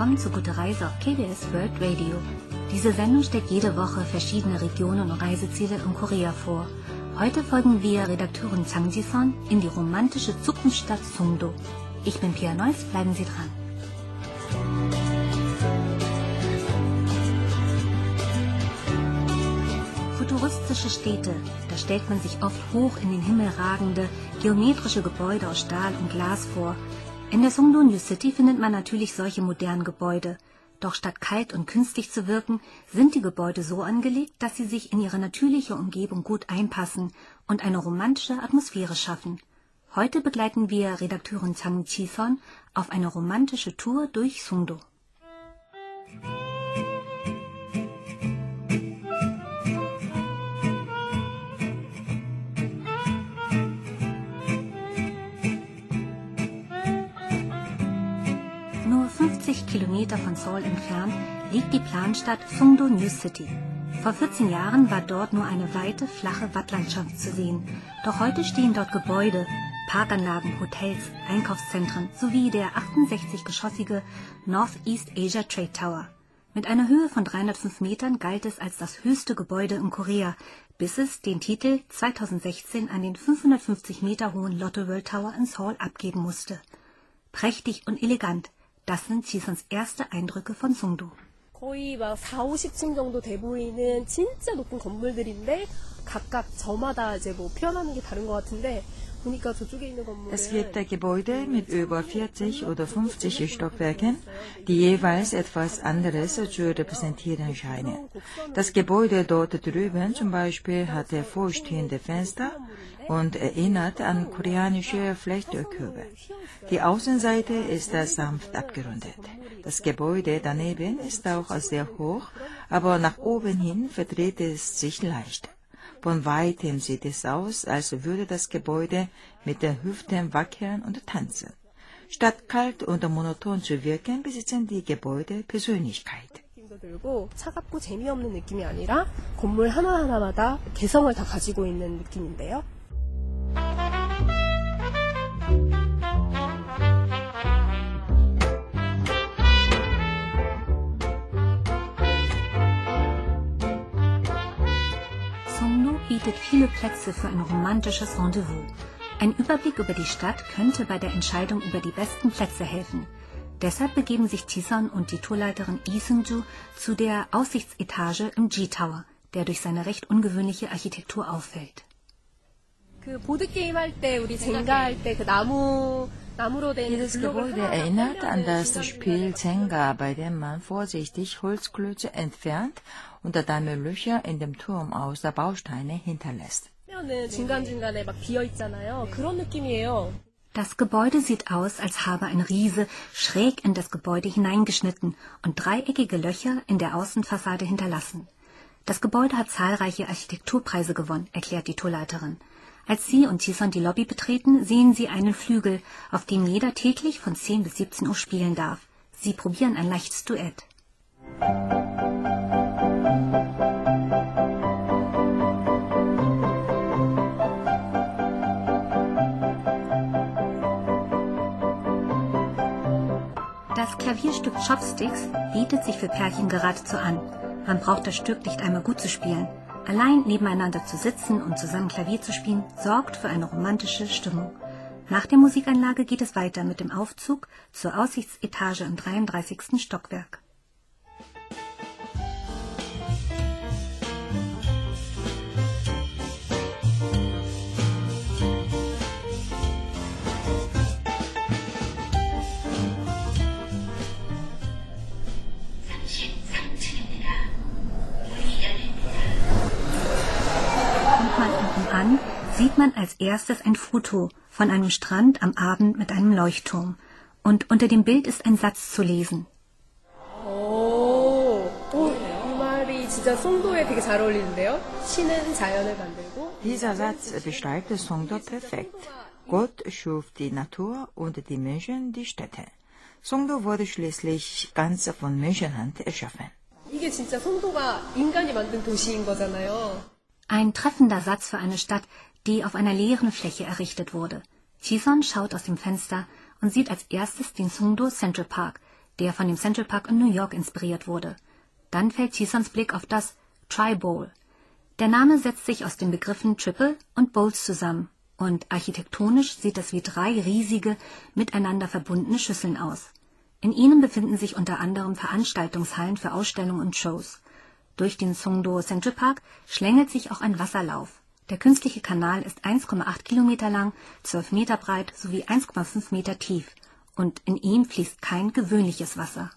Willkommen zu Gute Reise auf KBS World Radio. Diese Sendung stellt jede Woche verschiedene Regionen und Reiseziele in Korea vor. Heute folgen wir Redakteurin Chang Ji-son in die romantische Zukunftsstadt Sungdo. Ich bin Pia Neuss, bleiben Sie dran. Futuristische Städte, da stellt man sich oft hoch in den Himmel ragende, geometrische Gebäude aus Stahl und Glas vor. In der Sungdo New City findet man natürlich solche modernen Gebäude. Doch statt kalt und künstlich zu wirken, sind die Gebäude so angelegt, dass sie sich in ihre natürliche Umgebung gut einpassen und eine romantische Atmosphäre schaffen. Heute begleiten wir Redakteurin Chang Chi-son auf eine romantische Tour durch Sungdo. Kilometer von Seoul entfernt liegt die Planstadt Sungdo New City. Vor 14 Jahren war dort nur eine weite, flache Wattlandschaft zu sehen. Doch heute stehen dort Gebäude, Parkanlagen, Hotels, Einkaufszentren sowie der 68-geschossige Northeast Asia Trade Tower. Mit einer Höhe von 305 Metern galt es als das höchste Gebäude in Korea, bis es den Titel 2016 an den 550 Meter hohen Lotto World Tower in Seoul abgeben musste. Prächtig und elegant, das sind Chisons erste Eindrücke von Sungdo. 거의 막 4, 50층 정도 돼 보이는 진짜 높은 건물들인데 각각 저마다 이제 뭐 표현하는 게 다른 것 같은데 Es gibt Gebäude mit über 40 oder 50 Stockwerken, die jeweils etwas anderes zu repräsentieren scheinen. Das Gebäude dort drüben zum Beispiel hat vorstehende Fenster und erinnert an koreanische Flechtkörbe. Die Außenseite ist sanft abgerundet. Das Gebäude daneben ist auch sehr hoch, aber nach oben hin verdreht es sich leicht. Von weitem sieht es aus, als würde das Gebäude mit den Hüften wackeln und tanzen. Statt kalt und monoton zu wirken, besitzen die Gebäude Persönlichkeit. 느낌도 들고 차갑고 재미없는 느낌이 아니라 건물 하나하나마다 개성을 다 가지고 있는 느낌인데요. Songdo bietet viele Plätze für ein romantisches Rendezvous. Ein Überblick über die Stadt könnte bei der Entscheidung über die besten Plätze helfen. Deshalb begeben sich Tisan und die Tourleiterin Lee Seung-ju zu der Aussichtsetage im G-Tower, der durch seine recht ungewöhnliche Architektur auffällt. 그 보드 게임 할 때 우리 젠가 할 때 그 나무 나무로 된 dieses Gebäude erinnert an das Spiel Zenga, bei dem man vorsichtig Holzklötze entfernt und dann Löcher in dem Turm aus der Bausteine hinterlässt. Das Gebäude sieht aus, als habe ein Riese schräg in das Gebäude hineingeschnitten und dreieckige Löcher in der Außenfassade hinterlassen. Das Gebäude hat zahlreiche Architekturpreise gewonnen, erklärt die Tourleiterin. Als sie und Tison die Lobby betreten, sehen sie einen Flügel, auf dem jeder täglich von 10 bis 17 Uhr spielen darf. Sie probieren ein leichtes Duett. Das Klavierstück Chopsticks bietet sich für Pärchen geradezu an. Man braucht das Stück nicht einmal gut zu spielen. Allein nebeneinander zu sitzen und zusammen Klavier zu spielen, sorgt für eine romantische Stimmung. Nach der Musikanlage geht es weiter mit dem Aufzug zur Aussichtsetage im 33. Stockwerk. sieht man als erstes ein Foto von einem Strand am Abend mit einem Leuchtturm. Und unter dem Bild ist ein Satz zu lesen. Dieser Satz beschreibt Songdo perfekt. Gott schuf die Natur und die Menschen die Städte. Songdo wurde schließlich ganz von Menschenhand erschaffen. Ein treffender Satz für eine Stadt, die auf einer leeren Fläche errichtet wurde. Chison schaut aus dem Fenster und sieht als erstes den Sungdo Central Park, der von dem Central Park in New York inspiriert wurde. Dann fällt Chisons Blick auf das Tri Bowl. Der Name setzt sich aus den Begriffen Triple und Bowls zusammen und architektonisch sieht es wie drei riesige, miteinander verbundene Schüsseln aus. In ihnen befinden sich unter anderem Veranstaltungshallen für Ausstellungen und Shows durch den Songdo Central Park schlängelt sich auch ein Wasserlauf. Der künstliche Kanal ist 1,8 Kilometer lang, 12 Meter breit sowie 1,5 Meter tief und in ihm fließt kein gewöhnliches Wasser.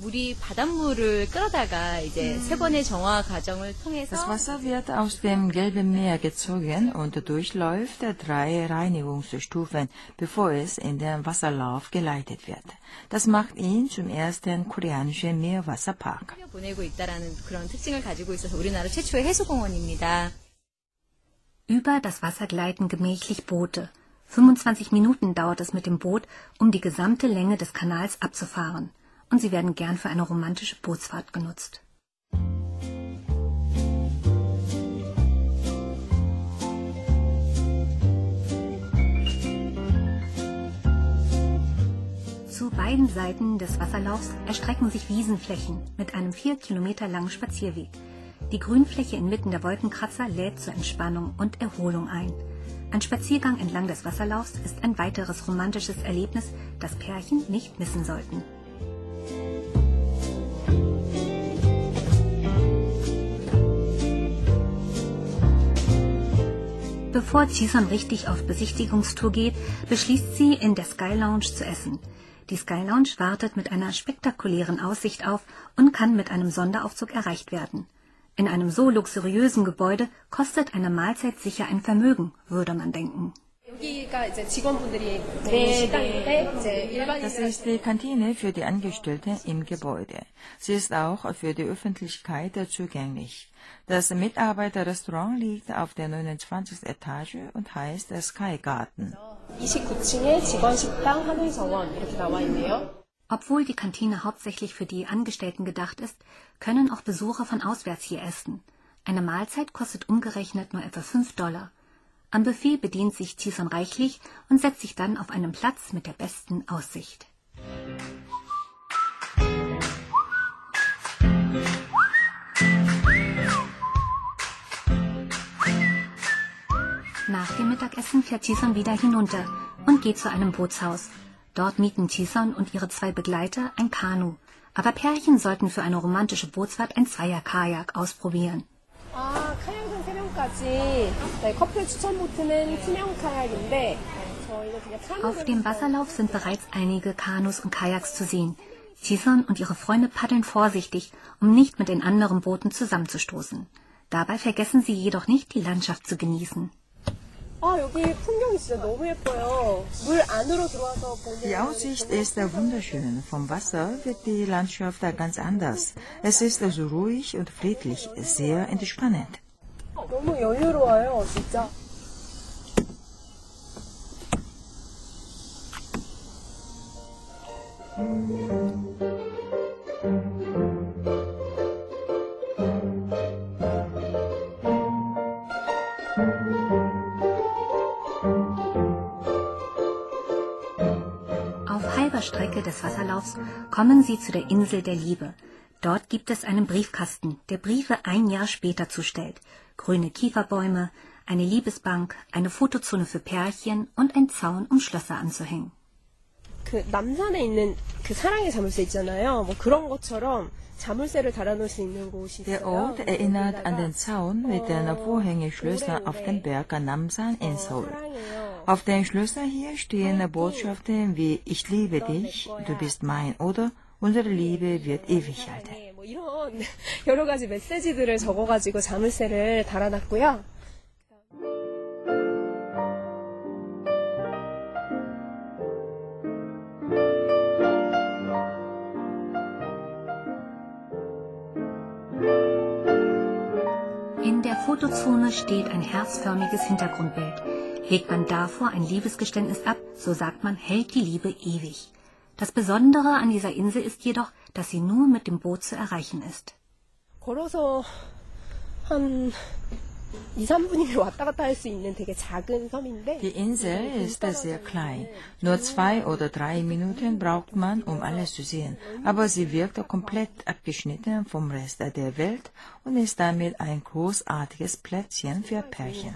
물이 바닷물을 끌어다가 이제 세 번의 정화 과정을 통해서 Das Wasser wird aus dem Gelben Meer gezogen und durchläuft drei Reinigungsstufen, bevor es in den Wasserlauf geleitet wird. Das macht ihn zum ersten koreanischen Meerwasserpark. 보내고 있다라는 그런 특징을 가지고 있어서 우리나라 최초의 해수공원입니다. Über das Wasser gleiten gemächlich Boote. 25 Minuten dauert es mit dem Boot, um die gesamte Länge des Kanals abzufahren und sie werden gern für eine romantische Bootsfahrt genutzt. Zu beiden Seiten des Wasserlaufs erstrecken sich Wiesenflächen mit einem vier Kilometer langen Spazierweg. Die Grünfläche inmitten der Wolkenkratzer lädt zur Entspannung und Erholung ein. Ein Spaziergang entlang des Wasserlaufs ist ein weiteres romantisches Erlebnis, das Pärchen nicht missen sollten. Bevor Cison richtig auf Besichtigungstour geht, beschließt sie, in der Sky Lounge zu essen. Die Sky Lounge wartet mit einer spektakulären Aussicht auf und kann mit einem Sonderaufzug erreicht werden. In einem so luxuriösen Gebäude kostet eine Mahlzeit sicher ein Vermögen, würde man denken. Das ist die Kantine für die Angestellten im Gebäude. Sie ist auch für die Öffentlichkeit zugänglich. Das Mitarbeiterrestaurant liegt auf der 29. Etage und heißt Sky Garden. Obwohl die Kantine hauptsächlich für die Angestellten gedacht ist, können auch Besucher von auswärts hier essen. Eine Mahlzeit kostet umgerechnet nur etwa 5 Dollar. Am Buffet bedient sich Tison reichlich und setzt sich dann auf einen Platz mit der besten Aussicht. Nach dem Mittagessen fährt Tison wieder hinunter und geht zu einem Bootshaus. Dort mieten Tison und ihre zwei Begleiter ein Kanu. Aber Pärchen sollten für eine romantische Bootsfahrt ein Zweier-Kajak ausprobieren. Ah, okay. 3명까지. 네, 커플 추천 보트는 투명 카약인데 Auf dem Wasserlauf sind bereits einige Kanus und Kajaks zu sehen. Tison und ihre Freunde paddeln vorsichtig, um nicht mit den anderen Booten zusammenzustoßen. Dabei vergessen sie jedoch nicht, die Landschaft zu genießen. Die Aussicht ist wunderschön. Vom Wasser wird die Landschaft ganz anders. Es ist so ruhig und friedlich, sehr entspannend. 너무 여유로워요, 진짜. Strecke des Wasserlaufs kommen sie zu der Insel der Liebe. Dort gibt es einen Briefkasten, der Briefe ein Jahr später zustellt. Grüne Kieferbäume, eine Liebesbank, eine Fotozone für Pärchen und ein Zaun, um Schlösser anzuhängen. 그 남산에 있는 그 사랑의 자물쇠 있잖아요. 뭐 그런 것처럼 자물쇠를 달아놓을 수 있는 곳이 있어요. Der Ort erinnert an den Zaun mit den Vorhängeschlössern auf dem Berg Namsan in Seoul. Auf den Schlössern hier stehen Botschaften wie Ich liebe dich, du bist mein oder unsere Liebe wird ewig halten. 뭐 이런 여러 가지 메시지들을 적어가지고 자물쇠를 달아놨고요. In der Fotozone steht ein herzförmiges Hintergrundbild. Legt man davor ein Liebesgeständnis ab, so sagt man, hält die Liebe ewig. Das Besondere an dieser Insel ist jedoch, dass sie nur mit dem Boot zu erreichen ist. Die Insel ist sehr klein. Nur zwei oder drei Minuten braucht man, um alles zu sehen. Aber sie wirkt komplett abgeschnitten vom Rest der Welt und ist damit ein großartiges Plätzchen für Pärchen.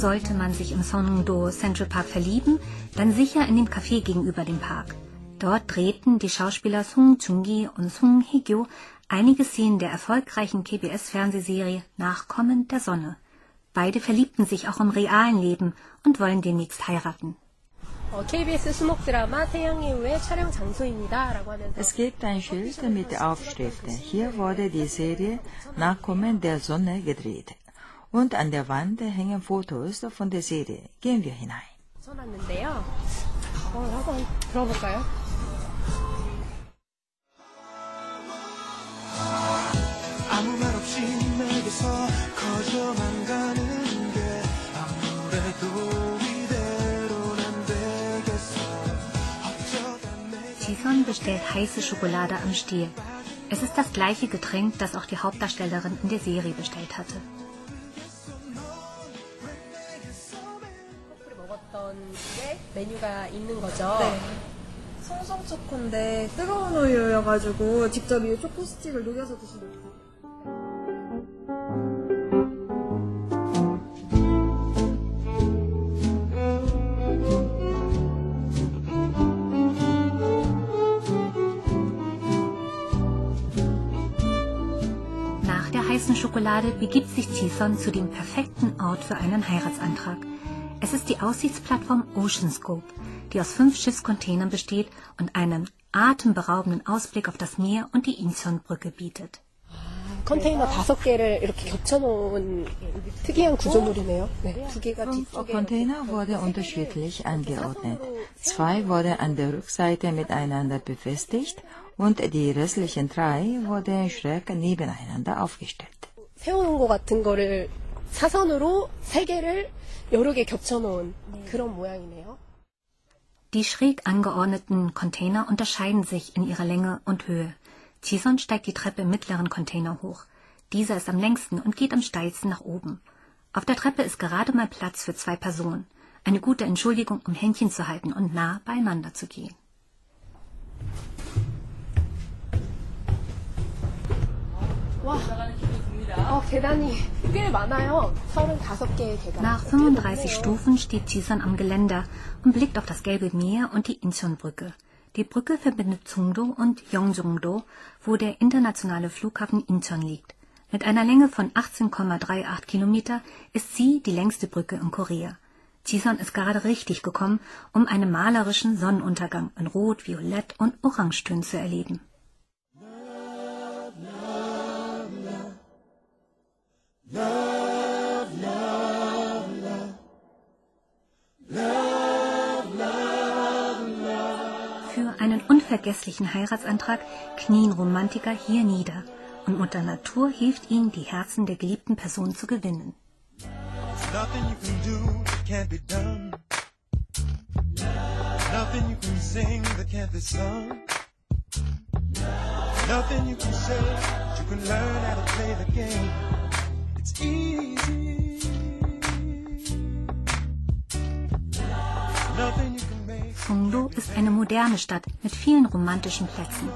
sollte man sich im Songdo Central Park verlieben, dann sicher in dem Café gegenüber dem Park. Dort drehten die Schauspieler Sung Chung-gi und Sung Hye-kyo einige Szenen der erfolgreichen KBS-Fernsehserie Nachkommen der Sonne. Beide verliebten sich auch im realen Leben und wollen demnächst heiraten. Es gibt ein Schild mit der Hier wurde die Serie Nachkommen der Sonne gedreht und an der Wand hängen Fotos von der Serie. Gehen wir hinein. Jison bestellt heiße Schokolade am Stiel. Es ist das gleiche Getränk, das auch die Hauptdarstellerin in der Serie bestellt hatte. 메뉴가 있는 거죠. 네. 송송 초코인데 뜨거운 우유여가지고 직접 이 초코 스틱을 녹여서 드시면 돼요. Nach der heißen Schokolade begibt sich Tison zu dem perfekten Ort für einen Heiratsantrag. Es ist die Aussichtsplattform Oceanscope, die aus fünf Schiffscontainern besteht und einen atemberaubenden Ausblick auf das Meer und die Incheon-Brücke bietet. 컨테이너 다섯 개를 이렇게 겹쳐놓은 특이한 구조물이네요. 네, 두 개가 Fünf 뒤쪽에 Container wurden unterschiedlich angeordnet. Zwei wurden an der Rückseite miteinander befestigt und die restlichen drei wurden schräg nebeneinander aufgestellt. 세워놓은 것 같은 거를 사선으로 세 개를 여러 개 겹쳐놓은 그런 모양이네요. Die schräg angeordneten Container unterscheiden sich in ihrer Länge und Höhe. Tison steigt die Treppe im mittleren Container hoch. Dieser ist am längsten und geht am steilsten nach oben. Auf der Treppe ist gerade mal Platz für zwei Personen. Eine gute Entschuldigung, um Händchen zu halten und nah beieinander zu gehen. 와, Nach 35 Stufen steht Jisan am Geländer und blickt auf das Gelbe Meer und die Incheon-Brücke. Die Brücke verbindet Sungdo und Yeongjongdo, wo der internationale Flughafen Incheon liegt. Mit einer Länge von 18,38 Kilometer ist sie die längste Brücke in Korea. Jisan ist gerade richtig gekommen, um einen malerischen Sonnenuntergang in Rot, Violett und Orangetönen zu erleben. Einen unvergesslichen Heiratsantrag knien Romantiker hier nieder und Mutter Natur hilft ihnen, die Herzen der geliebten Person zu gewinnen. Nothing Sungdo ist eine moderne Stadt mit vielen romantischen Plätzen.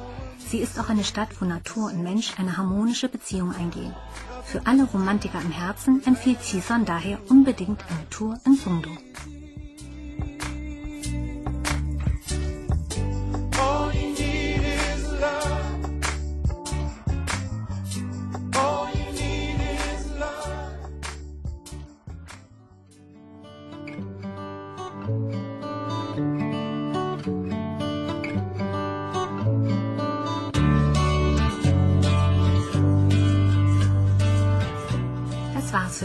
Sie ist auch eine Stadt, wo Natur und Mensch eine harmonische Beziehung eingehen. Für alle Romantiker im Herzen empfiehlt Cison daher unbedingt eine Tour in Sungdo.